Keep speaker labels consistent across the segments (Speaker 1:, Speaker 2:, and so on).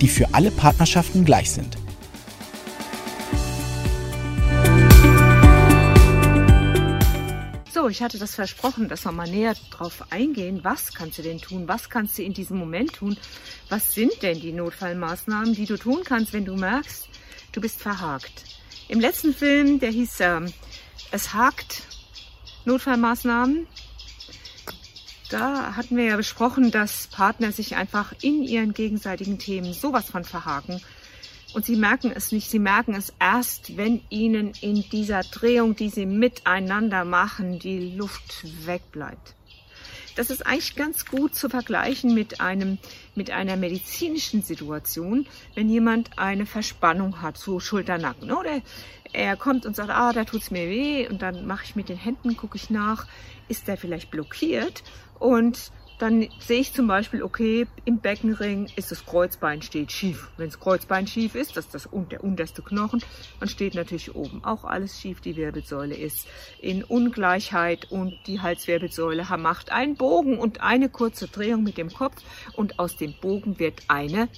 Speaker 1: die für alle Partnerschaften gleich sind.
Speaker 2: So, ich hatte das versprochen, dass wir mal näher drauf eingehen. Was kannst du denn tun? Was kannst du in diesem Moment tun? Was sind denn die Notfallmaßnahmen, die du tun kannst, wenn du merkst, du bist verhakt? Im letzten Film, der hieß ähm, Es hakt Notfallmaßnahmen, da hatten wir ja besprochen, dass Partner sich einfach in ihren gegenseitigen Themen sowas von verhaken. Und sie merken es nicht, sie merken es erst, wenn ihnen in dieser Drehung, die sie miteinander machen, die Luft wegbleibt. Das ist eigentlich ganz gut zu vergleichen mit einem, mit einer medizinischen Situation, wenn jemand eine Verspannung hat, so Schulternacken, oder? Er kommt und sagt, ah, da tut's mir weh, und dann mache ich mit den Händen, gucke ich nach, ist der vielleicht blockiert? Und dann sehe ich zum Beispiel, okay, im Beckenring ist das Kreuzbein steht schief. Wenn das Kreuzbein schief ist, das ist das, der unterste Knochen, dann steht natürlich oben auch alles schief. Die Wirbelsäule ist in Ungleichheit und die Halswirbelsäule macht einen Bogen und eine kurze Drehung mit dem Kopf und aus dem Bogen wird eine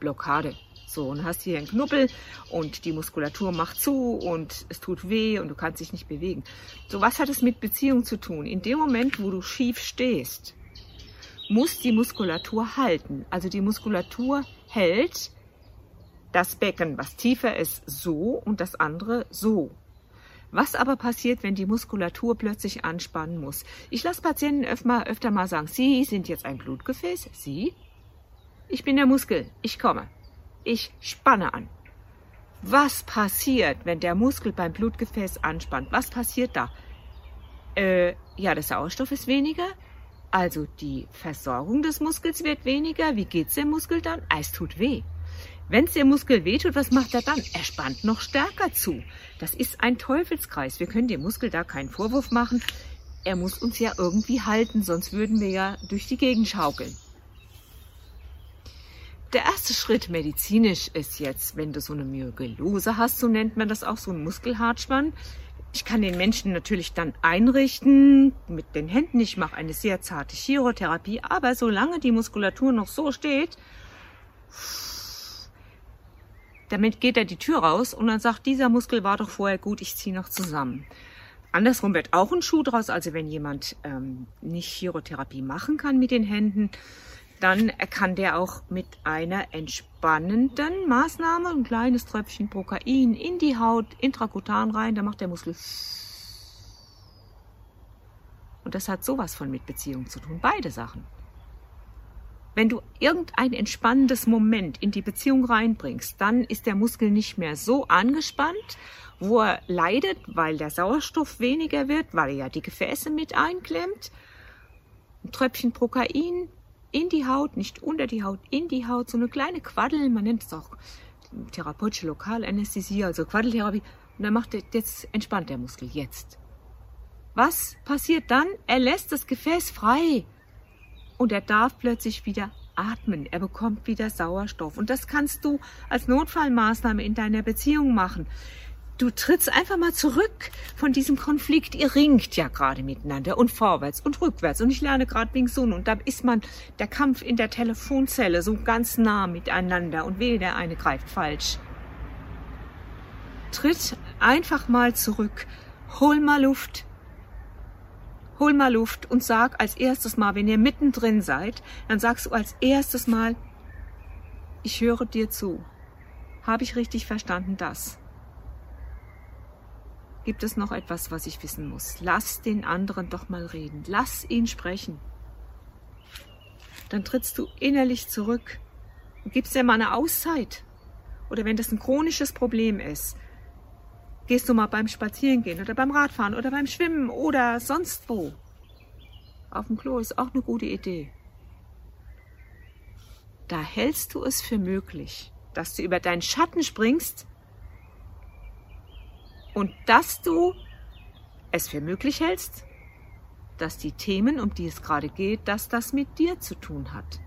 Speaker 2: Blockade. So, und hast hier einen Knubbel und die Muskulatur macht zu und es tut weh und du kannst dich nicht bewegen. So, was hat es mit Beziehung zu tun? In dem Moment, wo du schief stehst, muss die Muskulatur halten. Also die Muskulatur hält das Becken, was tiefer ist, so und das andere so. Was aber passiert, wenn die Muskulatur plötzlich anspannen muss? Ich lasse Patienten öfter, öfter mal sagen, Sie sind jetzt ein Blutgefäß, Sie? Ich bin der Muskel, ich komme. Ich spanne an. Was passiert, wenn der Muskel beim Blutgefäß anspannt? Was passiert da? Äh, ja, der Sauerstoff ist weniger. Also die Versorgung des Muskels wird weniger. Wie geht's dem Muskel dann? Es tut weh. Wenn es dem Muskel wehtut, was macht er dann? Er spannt noch stärker zu. Das ist ein Teufelskreis. Wir können dem Muskel da keinen Vorwurf machen. Er muss uns ja irgendwie halten, sonst würden wir ja durch die Gegend schaukeln. Der erste Schritt medizinisch ist jetzt, wenn du so eine Myogellose hast, so nennt man das auch, so ein Muskelhartspann. Ich kann den Menschen natürlich dann einrichten mit den Händen. Ich mache eine sehr zarte Chirotherapie, aber solange die Muskulatur noch so steht, damit geht er die Tür raus und dann sagt, dieser Muskel war doch vorher gut, ich ziehe noch zusammen. Andersrum wird auch ein Schuh draus, also wenn jemand ähm, nicht Chirotherapie machen kann mit den Händen, dann kann der auch mit einer entspannenden Maßnahme, ein kleines Tröpfchen Prokain in die Haut, intrakutan rein, da macht der Muskel und das hat sowas von mit Beziehung zu tun, beide Sachen. Wenn du irgendein entspannendes Moment in die Beziehung reinbringst, dann ist der Muskel nicht mehr so angespannt, wo er leidet, weil der Sauerstoff weniger wird, weil er ja die Gefäße mit einklemmt. Ein Tröpfchen Prokain in die Haut, nicht unter die Haut, in die Haut, so eine kleine Quaddel, man nennt es auch therapeutische Lokalanästhesie, also Quaddeltherapie. Und dann macht er, jetzt entspannt der Muskel, jetzt. Was passiert dann? Er lässt das Gefäß frei und er darf plötzlich wieder atmen. Er bekommt wieder Sauerstoff. Und das kannst du als Notfallmaßnahme in deiner Beziehung machen du trittst einfach mal zurück von diesem Konflikt. Ihr ringt ja gerade miteinander und vorwärts und rückwärts. Und ich lerne gerade Wing Sun und da ist man der Kampf in der Telefonzelle so ganz nah miteinander und wehe, der eine greift falsch. Tritt einfach mal zurück, hol mal Luft, hol mal Luft und sag als erstes Mal, wenn ihr mittendrin seid, dann sagst du als erstes Mal, ich höre dir zu. Habe ich richtig verstanden das? Gibt es noch etwas, was ich wissen muss? Lass den anderen doch mal reden. Lass ihn sprechen. Dann trittst du innerlich zurück und gibst dir mal eine Auszeit. Oder wenn das ein chronisches Problem ist, gehst du mal beim Spazierengehen oder beim Radfahren oder beim Schwimmen oder sonst wo. Auf dem Klo ist auch eine gute Idee. Da hältst du es für möglich, dass du über deinen Schatten springst und dass du es für möglich hältst, dass die Themen, um die es gerade geht, dass das mit dir zu tun hat.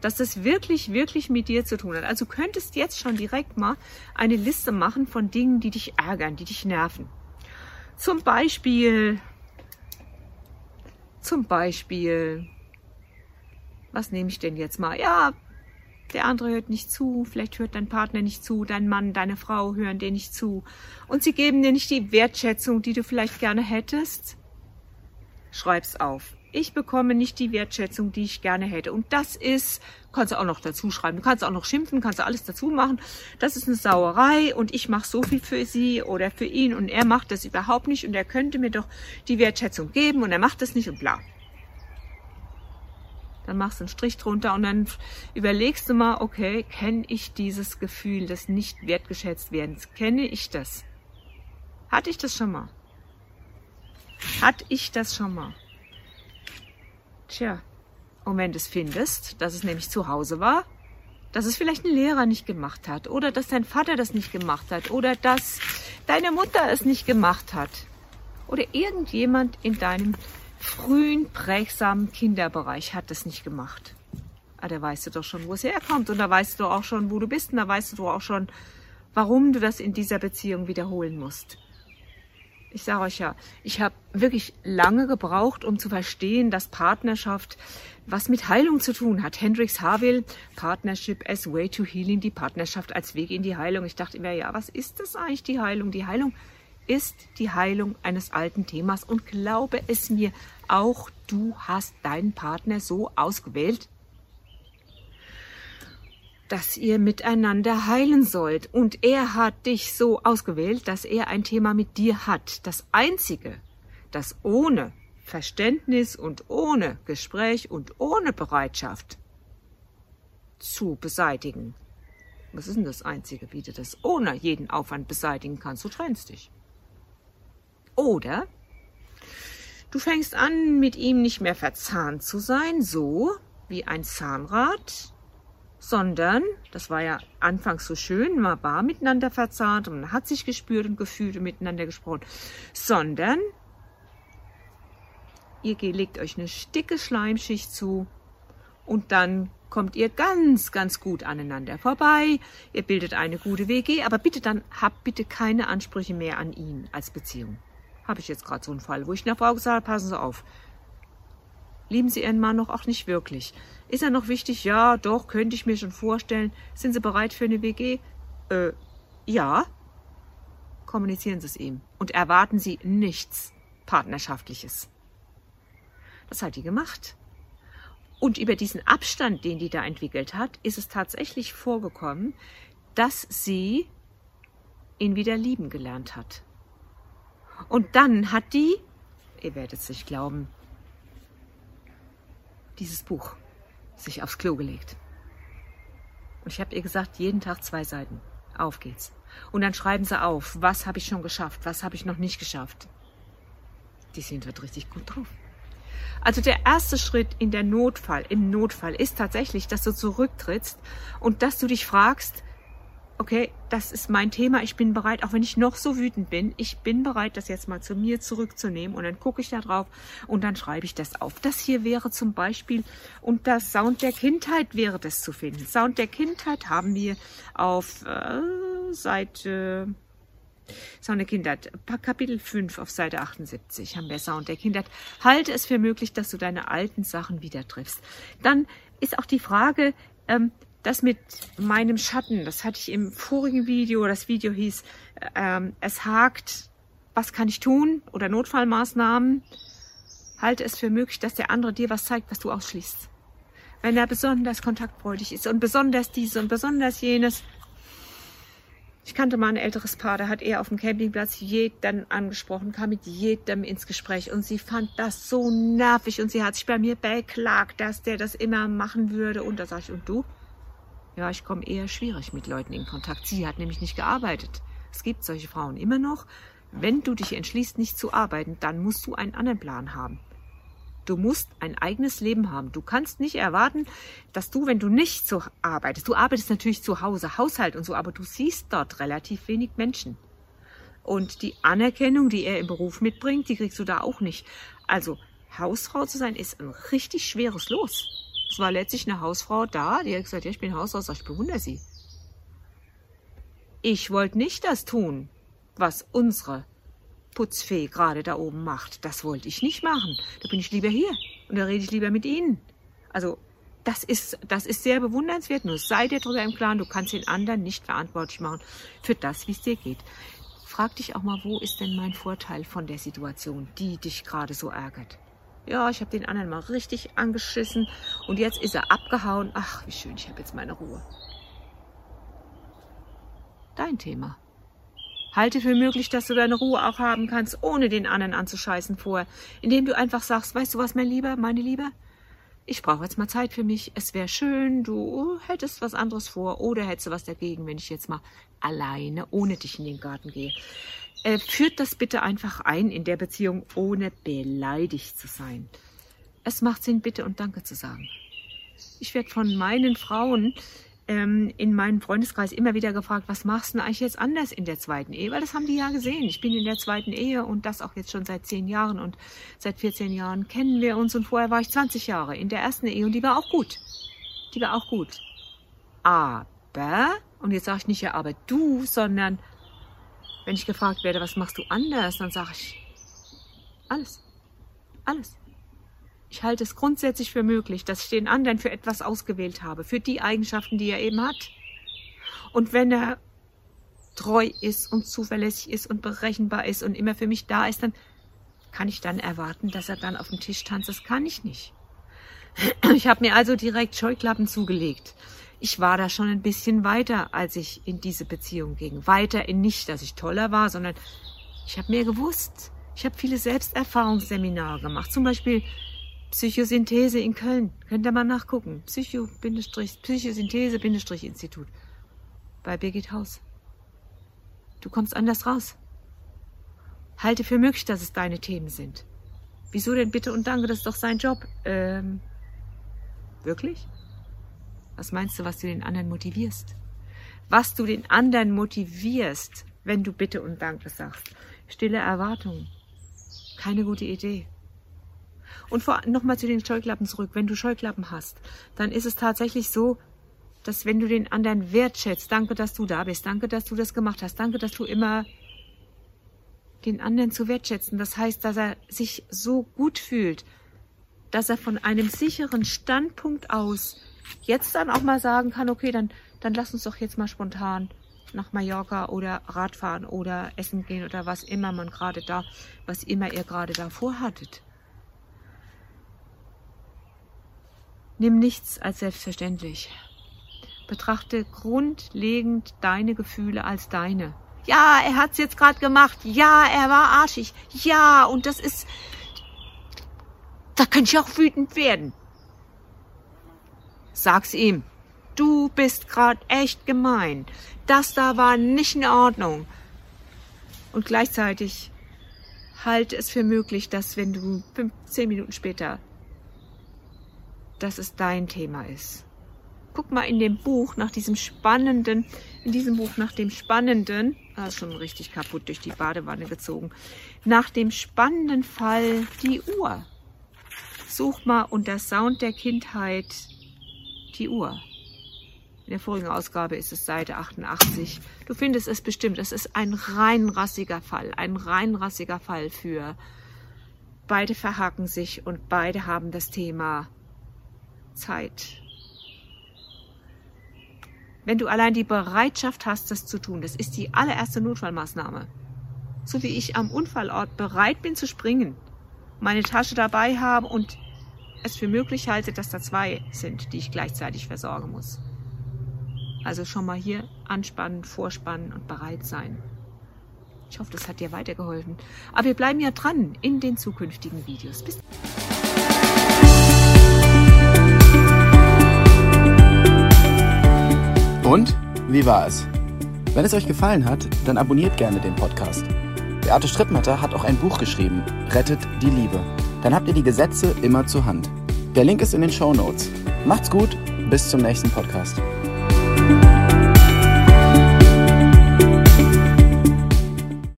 Speaker 2: Dass das wirklich, wirklich mit dir zu tun hat. Also könntest jetzt schon direkt mal eine Liste machen von Dingen, die dich ärgern, die dich nerven. Zum Beispiel, zum Beispiel, was nehme ich denn jetzt mal? Ja, der andere hört nicht zu, vielleicht hört dein Partner nicht zu, dein Mann, deine Frau hören dir nicht zu und sie geben dir nicht die Wertschätzung, die du vielleicht gerne hättest. Schreib's auf. Ich bekomme nicht die Wertschätzung, die ich gerne hätte. Und das ist, kannst du auch noch dazu schreiben. Du kannst auch noch schimpfen, kannst du alles dazu machen. Das ist eine Sauerei und ich mache so viel für sie oder für ihn und er macht das überhaupt nicht und er könnte mir doch die Wertschätzung geben und er macht das nicht und bla. Dann machst du einen Strich drunter und dann überlegst du mal, okay, kenne ich dieses Gefühl des nicht wertgeschätzt werdens? Kenne ich das? Hatte ich das schon mal? Hatte ich das schon mal? Tja, und wenn du es findest, dass es nämlich zu Hause war, dass es vielleicht ein Lehrer nicht gemacht hat oder dass dein Vater das nicht gemacht hat oder dass deine Mutter es nicht gemacht hat oder irgendjemand in deinem frühen, prägsamen Kinderbereich hat das nicht gemacht. Ah, da weißt du doch schon, wo es herkommt. Und da weißt du auch schon, wo du bist. Und da weißt du auch schon, warum du das in dieser Beziehung wiederholen musst. Ich sage euch ja, ich habe wirklich lange gebraucht, um zu verstehen, dass Partnerschaft was mit Heilung zu tun hat. Hendrix Harville, Partnership as Way to Healing, die Partnerschaft als Weg in die Heilung. Ich dachte immer, ja, was ist das eigentlich, die Heilung? Die Heilung ist die Heilung eines alten Themas und glaube es mir, auch du hast deinen Partner so ausgewählt, dass ihr miteinander heilen sollt. Und er hat dich so ausgewählt, dass er ein Thema mit dir hat. Das Einzige, das ohne Verständnis und ohne Gespräch und ohne Bereitschaft zu beseitigen. Was ist denn das Einzige, wie du das ohne jeden Aufwand beseitigen kannst? Du trennst dich. Oder du fängst an, mit ihm nicht mehr verzahnt zu sein, so wie ein Zahnrad, sondern, das war ja anfangs so schön, man war miteinander verzahnt und man hat sich gespürt und gefühlt und miteinander gesprochen, sondern ihr legt euch eine dicke Schleimschicht zu und dann kommt ihr ganz, ganz gut aneinander vorbei. Ihr bildet eine gute WG, aber bitte dann habt bitte keine Ansprüche mehr an ihn als Beziehung habe ich jetzt gerade so einen Fall, wo ich einer Frau gesagt habe, passen Sie auf. Lieben Sie Ihren Mann noch auch nicht wirklich? Ist er noch wichtig? Ja, doch, könnte ich mir schon vorstellen. Sind Sie bereit für eine WG? Äh, ja. Kommunizieren Sie es ihm und erwarten Sie nichts Partnerschaftliches. Das hat die gemacht. Und über diesen Abstand, den die da entwickelt hat, ist es tatsächlich vorgekommen, dass sie ihn wieder lieben gelernt hat. Und dann hat die, ihr werdet es nicht glauben, dieses Buch sich aufs Klo gelegt. Und ich habe ihr gesagt, jeden Tag zwei Seiten. Auf geht's. Und dann schreiben sie auf, was habe ich schon geschafft, was habe ich noch nicht geschafft. Die sind wird richtig gut drauf. Also der erste Schritt in der Notfall, im Notfall ist tatsächlich, dass du zurücktrittst und dass du dich fragst, okay, das ist mein Thema, ich bin bereit, auch wenn ich noch so wütend bin, ich bin bereit, das jetzt mal zu mir zurückzunehmen und dann gucke ich da drauf und dann schreibe ich das auf. Das hier wäre zum Beispiel unter Sound der Kindheit wäre das zu finden. Sound der Kindheit haben wir auf äh, Seite Sound der Kindheit, Kapitel 5 auf Seite 78 haben wir Sound der Kindheit. Halte es für möglich, dass du deine alten Sachen wieder triffst. Dann ist auch die Frage, ähm, das mit meinem Schatten, das hatte ich im vorigen Video, das Video hieß, ähm, es hakt, was kann ich tun oder Notfallmaßnahmen. Halte es für möglich, dass der andere dir was zeigt, was du ausschließt. Wenn er besonders kontaktfreudig ist und besonders dies und besonders jenes. Ich kannte mal ein älteres Paar, da hat er auf dem Campingplatz jeden angesprochen, kam mit jedem ins Gespräch und sie fand das so nervig und sie hat sich bei mir beklagt, dass der das immer machen würde und da sag ich, und du? Ja, ich komme eher schwierig mit Leuten in Kontakt. Sie hat nämlich nicht gearbeitet. Es gibt solche Frauen immer noch. Wenn du dich entschließt, nicht zu arbeiten, dann musst du einen anderen Plan haben. Du musst ein eigenes Leben haben. Du kannst nicht erwarten, dass du, wenn du nicht so arbeitest, du arbeitest natürlich zu Hause, Haushalt und so, aber du siehst dort relativ wenig Menschen. Und die Anerkennung, die er im Beruf mitbringt, die kriegst du da auch nicht. Also Hausfrau zu sein, ist ein richtig schweres Los. Es war letztlich eine Hausfrau da, die hat gesagt, ja, ich bin Hausfrau, ich bewundere sie. Ich wollte nicht das tun, was unsere Putzfee gerade da oben macht. Das wollte ich nicht machen. Da bin ich lieber hier und da rede ich lieber mit Ihnen. Also das ist, das ist sehr bewundernswert. Nur sei dir darüber im Klaren, du kannst den anderen nicht verantwortlich machen für das, wie es dir geht. Frag dich auch mal, wo ist denn mein Vorteil von der Situation, die dich gerade so ärgert? Ja, ich habe den anderen mal richtig angeschissen und jetzt ist er abgehauen. Ach, wie schön, ich habe jetzt meine Ruhe. Dein Thema. Halte für möglich, dass du deine Ruhe auch haben kannst, ohne den anderen anzuscheißen vorher, indem du einfach sagst, weißt du was, mein Lieber, meine Liebe? Ich brauche jetzt mal Zeit für mich. Es wäre schön, du hättest was anderes vor oder hättest du was dagegen, wenn ich jetzt mal alleine ohne dich in den Garten gehe. Äh, führt das bitte einfach ein in der Beziehung, ohne beleidigt zu sein. Es macht Sinn, bitte und danke zu sagen. Ich werde von meinen Frauen ähm, in meinem Freundeskreis immer wieder gefragt, was machst du denn eigentlich jetzt anders in der zweiten Ehe? Weil das haben die ja gesehen. Ich bin in der zweiten Ehe und das auch jetzt schon seit zehn Jahren und seit 14 Jahren kennen wir uns und vorher war ich 20 Jahre in der ersten Ehe und die war auch gut. Die war auch gut. Aber, und jetzt sage ich nicht ja aber du, sondern wenn ich gefragt werde, was machst du anders, dann sage ich alles. Alles. Ich halte es grundsätzlich für möglich, dass ich den anderen für etwas ausgewählt habe, für die Eigenschaften, die er eben hat. Und wenn er treu ist und zuverlässig ist und berechenbar ist und immer für mich da ist, dann kann ich dann erwarten, dass er dann auf dem Tisch tanzt. Das kann ich nicht. Ich habe mir also direkt Scheuklappen zugelegt. Ich war da schon ein bisschen weiter, als ich in diese Beziehung ging. Weiter in nicht, dass ich toller war, sondern ich habe mehr gewusst. Ich habe viele Selbsterfahrungsseminare gemacht. Zum Beispiel Psychosynthese in Köln. Könnt ihr mal nachgucken. Psycho-Psychosynthese-Institut. Bei Birgit Haus. Du kommst anders raus. Halte für möglich, dass es deine Themen sind. Wieso denn bitte und danke, das ist doch sein Job. Ähm, wirklich? Was meinst du, was du den anderen motivierst? Was du den anderen motivierst, wenn du bitte und danke sagst. Stille Erwartungen. Keine gute Idee. Und nochmal zu den Scheuklappen zurück. Wenn du Scheuklappen hast, dann ist es tatsächlich so, dass wenn du den anderen wertschätzt, danke, dass du da bist, danke, dass du das gemacht hast, danke, dass du immer den anderen zu wertschätzen. Das heißt, dass er sich so gut fühlt, dass er von einem sicheren Standpunkt aus jetzt dann auch mal sagen kann, okay, dann, dann lass uns doch jetzt mal spontan nach Mallorca oder Radfahren oder essen gehen oder was immer man gerade da, was immer ihr gerade da vorhattet. Nimm nichts als selbstverständlich. Betrachte grundlegend deine Gefühle als deine. Ja, er hat's jetzt gerade gemacht. Ja, er war arschig. Ja, und das ist. Da könnte ich auch wütend werden. Sag's ihm. Du bist gerade echt gemein. Das da war nicht in Ordnung. Und gleichzeitig halte es für möglich, dass wenn du 15 Minuten später dass es dein Thema ist. Guck mal in dem Buch nach diesem spannenden, in diesem Buch nach dem spannenden, ah, schon richtig kaputt durch die Badewanne gezogen, nach dem spannenden Fall die Uhr. Such mal unter Sound der Kindheit die Uhr. In der vorigen Ausgabe ist es Seite 88. Du findest es bestimmt. Es ist ein rein rassiger Fall. Ein rein rassiger Fall für beide verhaken sich und beide haben das Thema Zeit. Wenn du allein die Bereitschaft hast, das zu tun, das ist die allererste Notfallmaßnahme. So wie ich am Unfallort bereit bin zu springen, meine Tasche dabei habe und es für möglich halte, dass da zwei sind, die ich gleichzeitig versorgen muss. Also schon mal hier anspannen, vorspannen und bereit sein. Ich hoffe, das hat dir weitergeholfen. Aber wir bleiben ja dran in den zukünftigen Videos. Bis
Speaker 1: Und wie war es? Wenn es euch gefallen hat, dann abonniert gerne den Podcast. Beate Strittmatter hat auch ein Buch geschrieben, Rettet die Liebe. Dann habt ihr die Gesetze immer zur Hand. Der Link ist in den Show Notes. Macht's gut, bis zum nächsten Podcast.